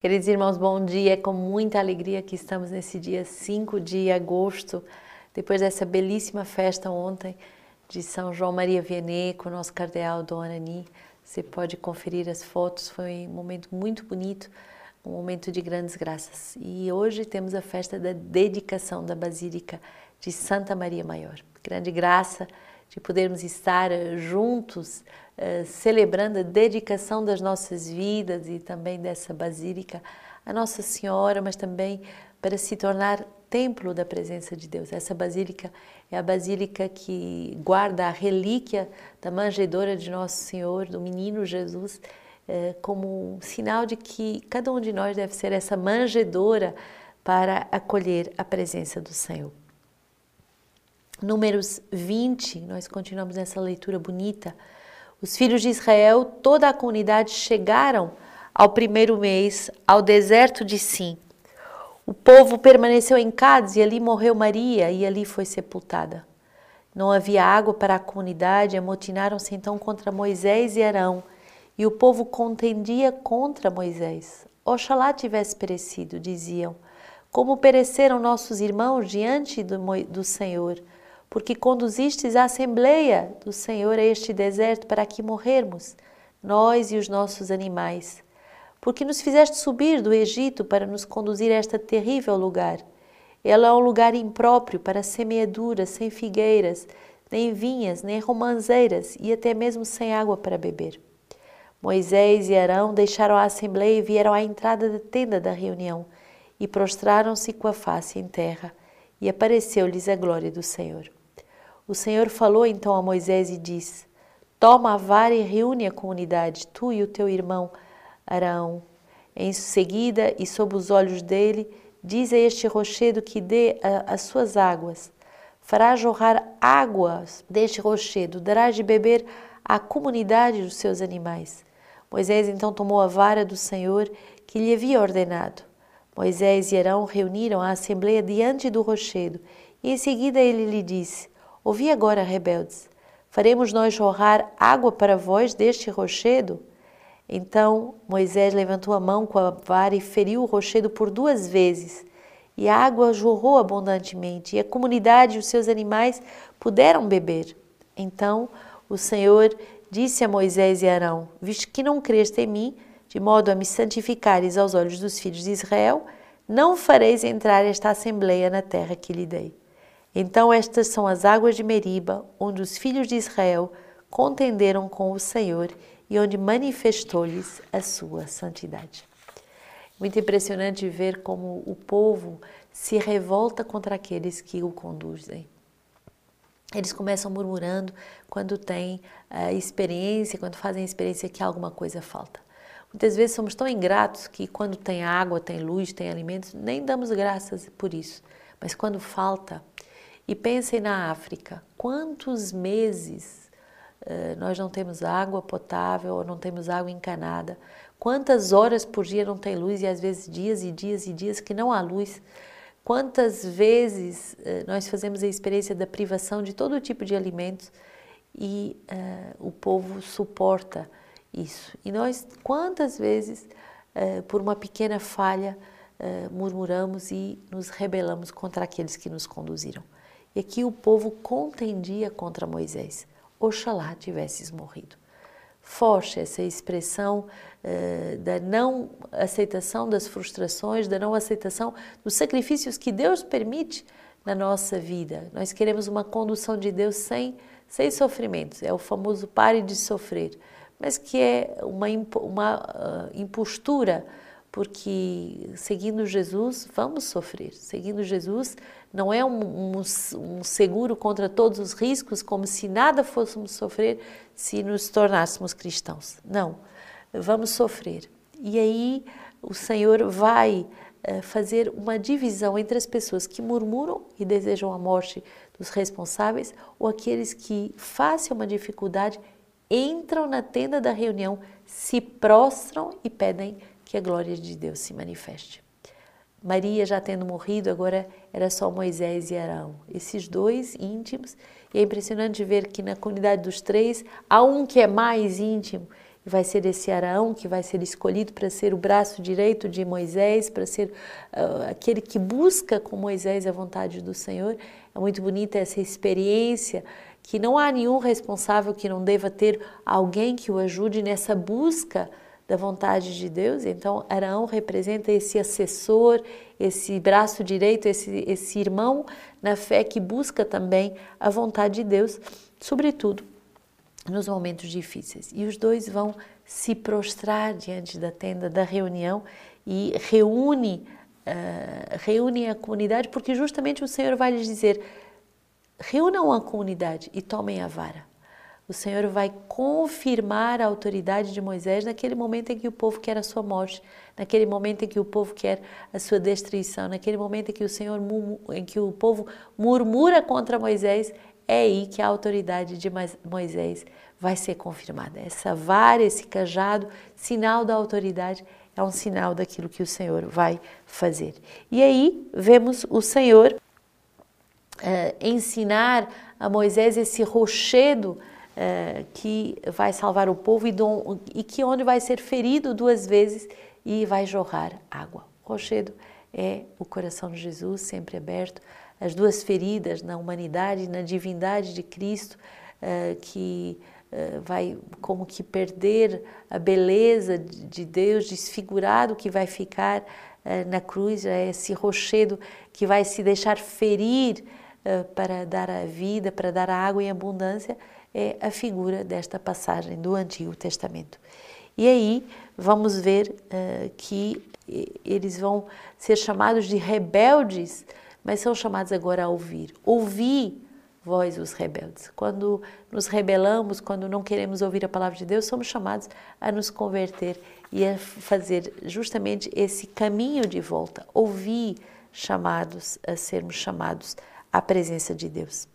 Queridos irmãos, bom dia. É com muita alegria que estamos nesse dia 5 de agosto, depois dessa belíssima festa ontem de São João Maria Vianney com o nosso cardeal Dom Anani. Você pode conferir as fotos, foi um momento muito bonito, um momento de grandes graças. E hoje temos a festa da dedicação da Basílica de Santa Maria Maior. Grande graça de podermos estar juntos uh, celebrando a dedicação das nossas vidas e também dessa basílica a Nossa Senhora, mas também para se tornar templo da presença de Deus. Essa basílica é a basílica que guarda a relíquia da manjedoura de Nosso Senhor, do menino Jesus, uh, como um sinal de que cada um de nós deve ser essa manjedoura para acolher a presença do Senhor. Números 20, nós continuamos nessa leitura bonita. Os filhos de Israel, toda a comunidade chegaram ao primeiro mês ao deserto de Sim. O povo permaneceu em Cádiz e ali morreu Maria e ali foi sepultada. Não havia água para a comunidade, amotinaram-se então contra Moisés e Arão, e o povo contendia contra Moisés. Oxalá tivesse perecido, diziam, como pereceram nossos irmãos diante do, do Senhor porque conduzistes a Assembleia do Senhor a este deserto para aqui morrermos, nós e os nossos animais. Porque nos fizeste subir do Egito para nos conduzir a este terrível lugar. Ela é um lugar impróprio para semeadura, sem figueiras, nem vinhas, nem romanzeiras e até mesmo sem água para beber. Moisés e Arão deixaram a assembleia e vieram à entrada da tenda da reunião e prostraram-se com a face em terra, e apareceu-lhes a glória do Senhor. O Senhor falou então a Moisés e disse: Toma a vara e reúne a comunidade, tu e o teu irmão Arão. Em seguida, e sob os olhos dele, diz a este rochedo que dê a, as suas águas. Fará jorrar águas deste rochedo, darás de beber à comunidade dos seus animais. Moisés então tomou a vara do Senhor que lhe havia ordenado. Moisés e Arão reuniram a assembleia diante do rochedo, e em seguida ele lhe disse: Ouvi agora, rebeldes, faremos nós jorrar água para vós deste rochedo? Então Moisés levantou a mão com a vara e feriu o rochedo por duas vezes, e a água jorrou abundantemente, e a comunidade e os seus animais puderam beber. Então o Senhor disse a Moisés e Arão: Visto que não creste em mim, de modo a me santificares aos olhos dos filhos de Israel, não fareis entrar esta assembleia na terra que lhe dei. Então estas são as águas de Meriba, onde os filhos de Israel contenderam com o Senhor e onde manifestou-lhes a sua santidade. Muito impressionante ver como o povo se revolta contra aqueles que o conduzem. Eles começam murmurando quando têm a experiência, quando fazem experiência que alguma coisa falta. Muitas vezes somos tão ingratos que quando tem água, tem luz, tem alimentos, nem damos graças por isso. Mas quando falta, e pensem na África, quantos meses uh, nós não temos água potável ou não temos água encanada? Quantas horas por dia não tem luz e às vezes dias e dias e dias que não há luz? Quantas vezes uh, nós fazemos a experiência da privação de todo tipo de alimentos e uh, o povo suporta isso? E nós, quantas vezes, por uma pequena falha, murmuramos e nos rebelamos contra aqueles que nos conduziram? E aqui o povo contendia contra Moisés. Oxalá tivesses morrido. Forte essa expressão uh, da não aceitação das frustrações, da não aceitação dos sacrifícios que Deus permite na nossa vida. Nós queremos uma condução de Deus sem, sem sofrimentos. É o famoso pare de sofrer, mas que é uma, uma uh, impostura porque seguindo Jesus vamos sofrer. Seguindo Jesus não é um, um, um, seguro contra todos os riscos, como se nada fôssemos sofrer se nos tornássemos cristãos. Não, vamos sofrer. E aí o Senhor vai uh, fazer uma divisão entre as pessoas que murmuram e desejam a morte dos responsáveis ou aqueles que, face a uma dificuldade, entram na tenda da reunião, se prostram e pedem que a glória de Deus se manifeste. Maria, já tendo morrido, agora era só Moisés e Arão, esses dois íntimos. E é impressionante ver que na comunidade dos três há um que é mais íntimo e vai ser esse Arão que vai ser escolhido para ser o braço direito de Moisés, para ser uh, aquele que busca com Moisés a vontade do Senhor. É muito bonita essa experiência que não há nenhum responsável que não deva ter alguém que o ajude nessa busca da vontade de Deus. Então, Arão representa esse assessor, esse braço direito, esse, esse irmão na fé que busca também a vontade de Deus, sobretudo nos momentos difíceis. E os dois vão se prostrar diante da tenda da reunião e reúne, uh, reúne a comunidade, porque justamente o Senhor vai lhes dizer: reúnam a comunidade e tomem a vara. O Senhor vai confirmar a autoridade de Moisés naquele momento em que o povo quer a sua morte, naquele momento em que o povo quer a sua destruição, naquele momento em que o Senhor em que o povo murmura contra Moisés, é aí que a autoridade de Moisés vai ser confirmada. Essa vara, esse cajado, sinal da autoridade, é um sinal daquilo que o Senhor vai fazer. E aí vemos o Senhor uh, ensinar a Moisés esse rochedo uh, que vai salvar o povo e, do, e que onde vai ser ferido duas vezes e vai jorrar água. Rochedo é o coração de Jesus sempre aberto, as duas feridas na humanidade, na divindade de Cristo, uh, que uh, vai como que perder a beleza de Deus, desfigurado que vai ficar uh, na cruz, é esse rochedo que vai se deixar ferir para dar a vida, para dar a água em abundância, é a figura desta passagem do Antigo Testamento. E aí vamos ver que eles vão ser chamados de rebeldes mas são chamados agora a ouvir. Ouvir vós os rebeldes. Quando nos rebelamos, quando não queremos ouvir a palavra de Deus, somos chamados a nos converter e a fazer justamente esse caminho de volta. Ouvir chamados a sermos chamados à presença de Deus.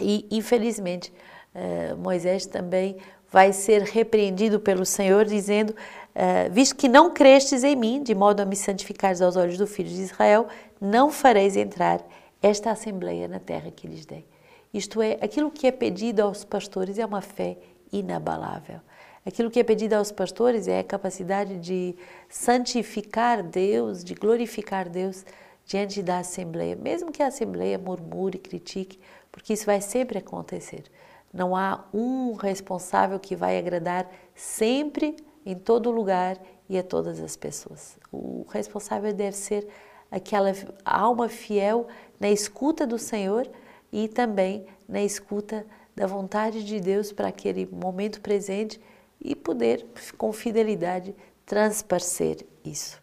E infelizmente, eh, Moisés também vai ser repreendido pelo Senhor, dizendo: eh, Visto que não crestes em mim, de modo a me santificares aos olhos do filho de Israel, não fareis entrar esta assembleia na terra que lhes dei. Isto é, aquilo que é pedido aos pastores é uma fé inabalável. Aquilo que é pedido aos pastores é a capacidade de santificar Deus, de glorificar Deus diante da assembleia, mesmo que a assembleia murmure, critique, porque isso vai sempre acontecer. Não há um responsável que vai agradar sempre, em todo lugar e a todas as pessoas. O responsável deve ser aquela alma fiel na escuta do Senhor e também na escuta da vontade de Deus para aquele momento presente e poder, com fidelidade, transparecer isso.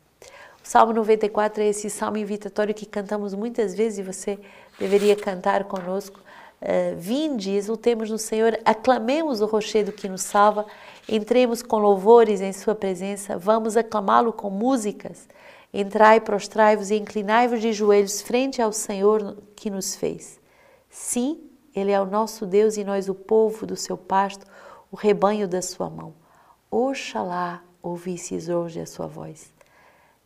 O Salmo 94 é esse salmo invitatório que cantamos muitas vezes e você deveria cantar conosco. Uh, vinde, exultemos no Senhor, aclamemos o rochedo que nos salva, entremos com louvores em Sua presença, vamos aclamá-lo com músicas. Entrai, prostrai-vos e inclinai-vos de joelhos frente ao Senhor que nos fez. Sim, Ele é o nosso Deus e nós o povo do seu pasto, o rebanho da sua mão. Oxalá ouvisseis hoje a sua voz.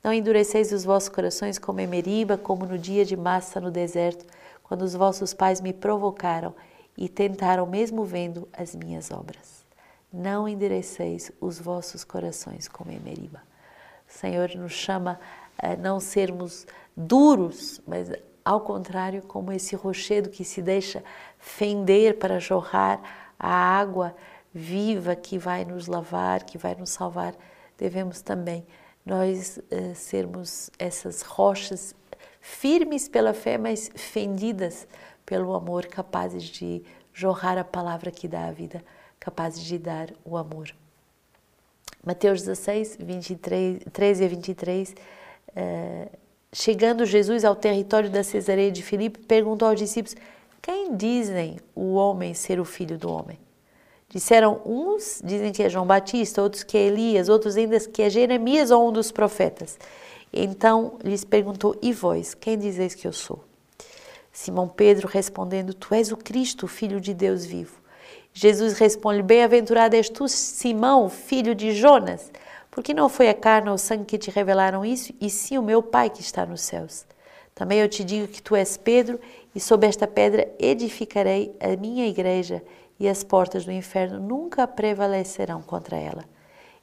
Não endureceis os vossos corações como em Meriba, como no dia de massa no deserto, quando os vossos pais me provocaram e tentaram mesmo vendo as minhas obras. Não endureceis os vossos corações como em Meriba. O Senhor nos chama a não sermos duros, mas ao contrário, como esse rochedo que se deixa fender para jorrar a água viva que vai nos lavar, que vai nos salvar, devemos também nós uh, sermos essas rochas firmes pela fé, mas fendidas pelo amor, capazes de jorrar a palavra que dá a vida, capazes de dar o amor. Mateus 16, 23, 13 a 23, eh, chegando Jesus ao território da Cesareia de Filipe, perguntou aos discípulos: Quem dizem o homem ser o filho do homem? Disseram uns, dizem que é João Batista, outros que é Elias, outros ainda que é Jeremias ou um dos profetas. Então lhes perguntou: E vós, quem dizeis que eu sou? Simão Pedro respondendo: Tu és o Cristo, Filho de Deus vivo. Jesus responde: Bem-aventurado és tu, Simão, filho de Jonas, porque não foi a carne ou o sangue que te revelaram isso, e sim o meu Pai que está nos céus. Também eu te digo que tu és Pedro, e sobre esta pedra edificarei a minha igreja, e as portas do inferno nunca prevalecerão contra ela.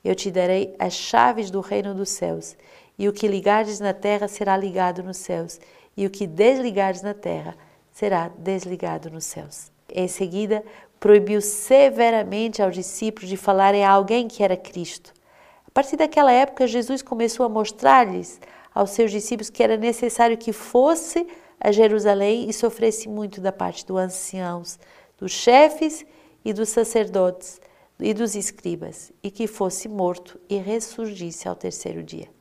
Eu te darei as chaves do reino dos céus, e o que ligares na terra será ligado nos céus, e o que desligares na terra será desligado nos céus. Em seguida, proibiu severamente aos discípulos de falarem a alguém que era Cristo. A partir daquela época, Jesus começou a mostrar-lhes aos seus discípulos que era necessário que fosse a Jerusalém e sofresse muito da parte dos anciãos, dos chefes e dos sacerdotes e dos escribas, e que fosse morto e ressurgisse ao terceiro dia.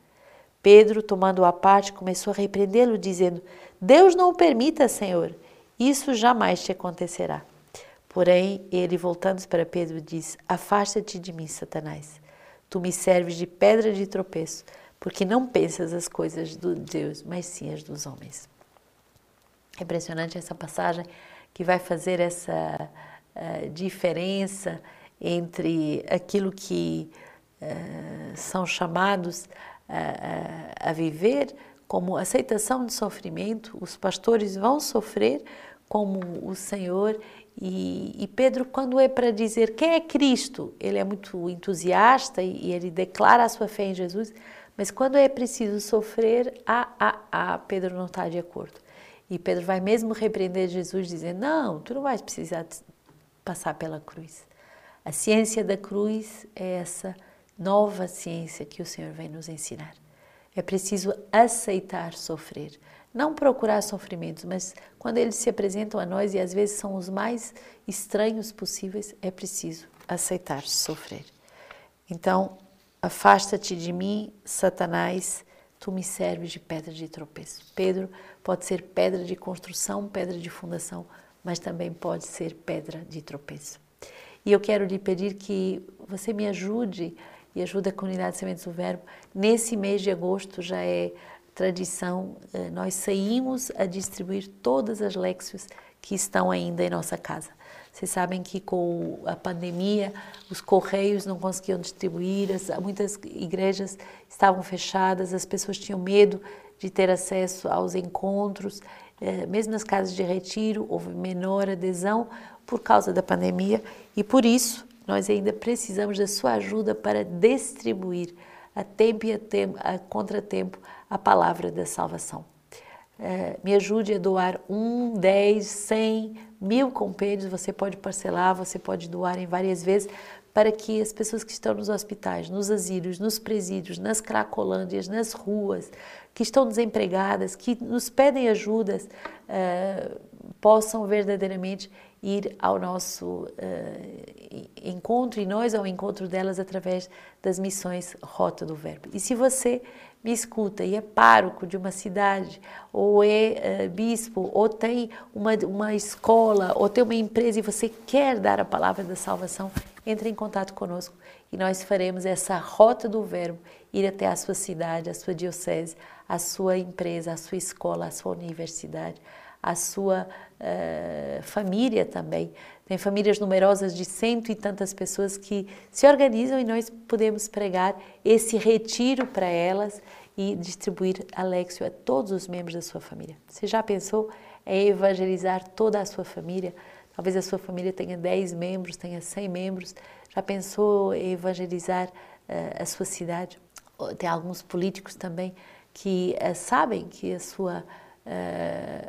Pedro, tomando-o à parte, começou a repreendê-lo, dizendo: Deus não o permita, Senhor, isso jamais te acontecerá. Porém, ele, voltando-se para Pedro, disse: Afasta-te de mim, Satanás. Tu me serves de pedra de tropeço, porque não pensas as coisas de Deus, mas sim as dos homens. É impressionante essa passagem que vai fazer essa uh, diferença entre aquilo que uh, são chamados uh, a viver como aceitação de sofrimento. Os pastores vão sofrer como o Senhor e, e, Pedro, quando é para dizer quem é Cristo, ele é muito entusiasta e, e, ele declara a sua fé em Jesus, mas quando é preciso sofrer, ah, ah, ah, Pedro não está de acordo. E Pedro vai mesmo repreender Jesus, dizendo: Não, tu não vais precisar passar pela cruz. A ciência da cruz é essa nova ciência que o Senhor vem nos ensinar. É preciso aceitar sofrer, não procurar sofrimentos, mas quando eles se apresentam a nós e às vezes são os mais estranhos possíveis, é preciso aceitar sofrer. Então, afasta-te de mim, Satanás, tu me serves de pedra de tropeço. Pedro pode ser pedra de construção, pedra de fundação, mas também pode ser pedra de tropeço. E eu quero lhe pedir que você me ajude e ajude a comunidade de Sementes do Verbo. Nesse mês de agosto já é tradição, eh, nós saímos a distribuir todas as léxios que estão ainda em nossa casa. Vocês sabem que com a pandemia os correios não conseguiam distribuir, muitas igrejas estavam fechadas, as pessoas tinham medo de ter acesso aos encontros, eh, mesmo nas casas de retiro houve menor adesão por causa da pandemia e por isso nós ainda precisamos da sua ajuda para distribuir a tempo e a, tempo, a contratempo a palavra da salvação. É, me ajude a doar um, dez, cem, mil compêndios. Você pode parcelar, você pode doar em várias vezes para que as pessoas que estão nos hospitais, nos asilos, nos presídios, nas cracolândias, nas ruas, que estão desempregadas, que nos pedem ajudas, uh, possam verdadeiramente ir ao nosso uh, encontro e nós ao encontro delas através das missões Rota do Verbo. E se você me escuta e é pároco de uma cidade, ou é uh, bispo, ou tem uma, uma escola, ou tem uma empresa e você quer dar a palavra da salvação, entre em contato conosco e nós faremos essa rota do verbo ir até a sua cidade, a sua diocese, a sua empresa, a sua escola, a sua universidade, a sua uh, família também. Tem famílias numerosas de cento e tantas pessoas que se organizam e nós podemos pregar esse retiro para elas e distribuir Alexio a todos os membros da sua família. Você já pensou em evangelizar toda a sua família? Talvez a sua família tenha 10 membros, tenha 100 membros. Já pensou em evangelizar uh, a sua cidade? Tem alguns políticos também que uh, sabem que a sua,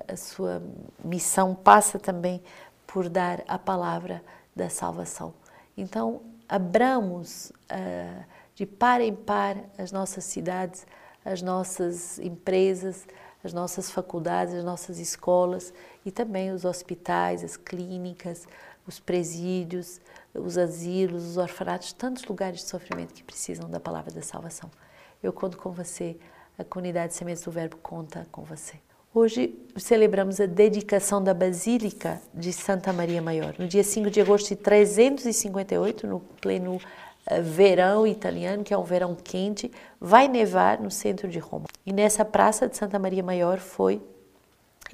a sua missão passa também por dar a palavra da salvação. Então, abramos uh, de par em par as nossas cidades, as nossas empresas, as nossas faculdades, as nossas escolas e também os hospitais, as clínicas, os presídios, os asilos, os orfanatos, tantos lugares de sofrimento que precisam da palavra da salvação. Eu conto com você, a comunidade Sementes do Verbo conta com você. Hoje celebramos a dedicação da Basílica de Santa Maria Maior. No dia 5 de agosto de 358, no pleno eh, verão italiano, que é um verão quente, vai nevar no centro de Roma. E nessa praça de Santa Maria Maior foi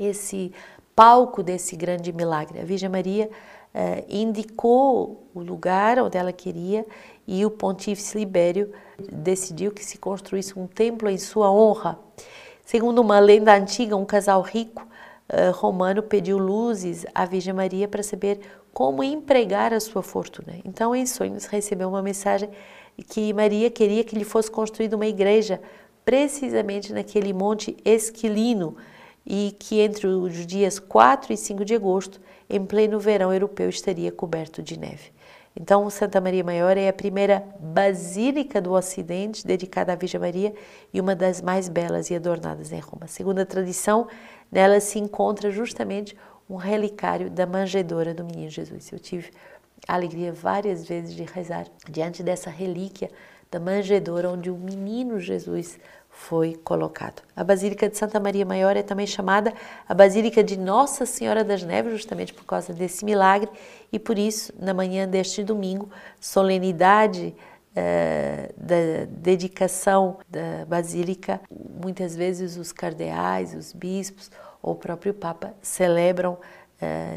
esse palco desse grande milagre. A Virgem Maria uh, indicou o lugar onde ela queria e o pontífice Libério decidiu que se construísse um templo em sua honra. Segundo uma lenda antiga, um casal rico uh, romano pediu luzes à Virgem Maria para saber como empregar a sua fortuna. Então, em sonhos, recebeu uma mensagem que Maria queria que lhe fosse construída uma igreja precisamente naquele monte Esquilino e que entre os dias 4 e 5 de agosto, em pleno verão europeu, estaria coberto de neve. Então, Santa Maria Maior é a primeira basílica do Ocidente dedicada à Virgem Maria e uma das mais belas e adornadas em Roma. Segundo a tradição, nela se encontra justamente um relicário da manjedoura do menino Jesus. Eu tive a alegria várias vezes de rezar diante dessa relíquia da manjedoura onde o menino Jesus foi colocado. A Basílica de Santa Maria Maior é também chamada a Basílica de Nossa Senhora das Neves, justamente por causa desse milagre, e por isso, na manhã deste domingo, solenidade uh, da dedicação da Basílica, muitas vezes os cardeais, os bispos ou o próprio Papa celebram uh,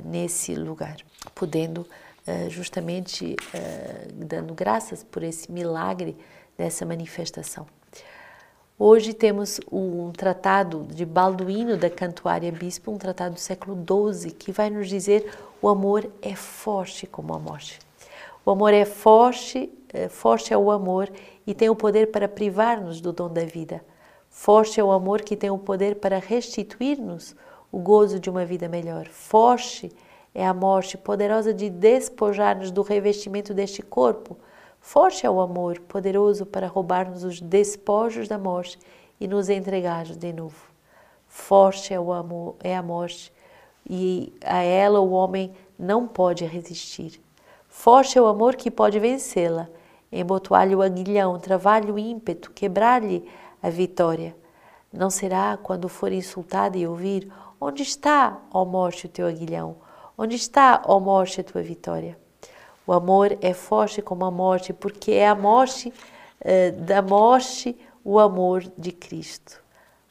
nesse lugar, podendo uh, justamente dando graças por esse milagre dessa manifestação. Hoje temos um tratado de Balduíno da Cantuária Bispo, um tratado do século XII, que vai nos dizer o amor é forte como a morte. O amor é forte, é, forte é o amor e tem o poder para privar-nos do dom da vida. Forte é o amor que tem o poder para restituir-nos o gozo de uma vida melhor. Forte é a morte, poderosa de despojar-nos do revestimento deste corpo Forte é o amor, poderoso para roubar-nos os despojos da morte e nos entregar de novo. Forte é o amor, é a morte, e a ela o homem não pode resistir. Forte é o amor que pode vencê-la, embotoar-lhe o aguilhão, travar-lhe o ímpeto, quebrar-lhe a vitória. Não será quando for insultada e ouvir: Onde está, ó morte, o teu aguilhão? Onde está, ó morte, a tua vitória? O amor é forte como a morte, porque é a morte eh, da morte o amor de Cristo.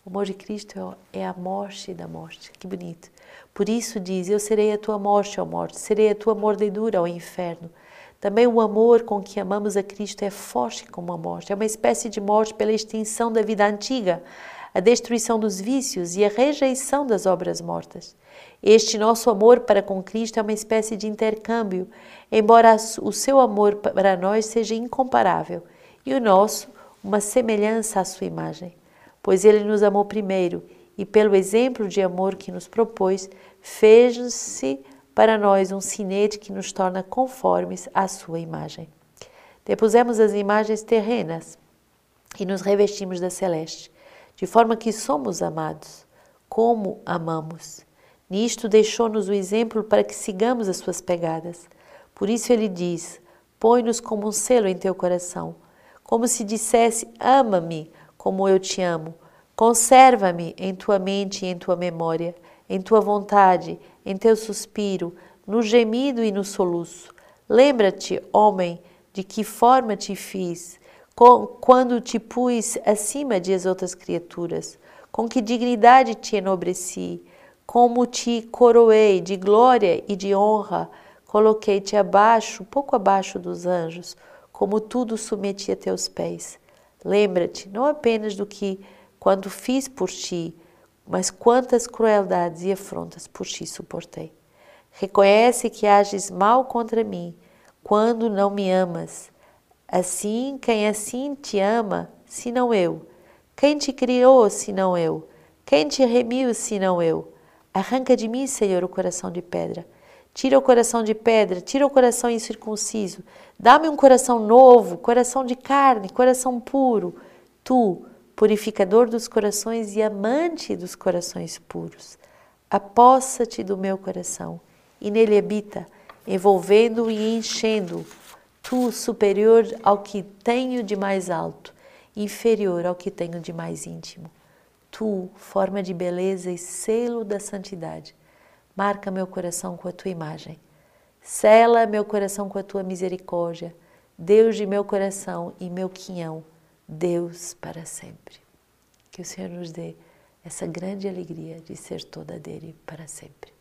O amor de Cristo é, é a morte da morte. Que bonito. Por isso diz: Eu serei a tua morte, ó morte, serei a tua mordedura, ó inferno. Também o amor com que amamos a Cristo é forte como a morte. É uma espécie de morte pela extinção da vida antiga, a destruição dos vícios e a rejeição das obras mortas. Este nosso amor para com Cristo é uma espécie de intercâmbio, embora o seu amor para nós seja incomparável e o nosso uma semelhança à sua imagem, pois ele nos amou primeiro e, pelo exemplo de amor que nos propôs, fez-se para nós um sinete que nos torna conformes à sua imagem. Depusemos as imagens terrenas e nos revestimos da celeste, de forma que somos amados, como amamos. Nisto deixou-nos o exemplo para que sigamos as suas pegadas. Por isso ele diz: Põe-nos como um selo em teu coração, como se dissesse: Ama-me como eu te amo. Conserva-me em tua mente e em tua memória, em tua vontade, em teu suspiro, no gemido e no soluço. Lembra-te, homem, de que forma te fiz, quando te pus acima de as outras criaturas, com que dignidade te enobreci, como te coroei de glória e de honra Coloquei-te abaixo, pouco abaixo dos anjos, como tudo submeti a teus pés. Lembra-te não apenas do que quando fiz por ti, mas quantas crueldades e afrontas por ti suportei. Reconhece que ages mal contra mim quando não me amas. Assim, quem assim te ama, senão eu? Quem te criou, senão eu? Quem te remiu, senão eu? Arranca de mim, Senhor, o coração de pedra Tira o coração de pedra, tira o coração incircunciso. Dá-me um coração novo, coração de carne, coração puro. Tu, purificador dos corações e amante dos corações puros. Apossa-te do meu coração e nele habita, envolvendo e enchendo. Tu, superior ao que tenho de mais alto, inferior ao que tenho de mais íntimo. Tu, forma de beleza e selo da santidade Marca meu coração com a tua imagem. Sela meu coração com a tua misericórdia. Deus de meu coração e meu quinhão, Deus para sempre. Que o Senhor nos dê essa grande alegria de ser toda dele para sempre.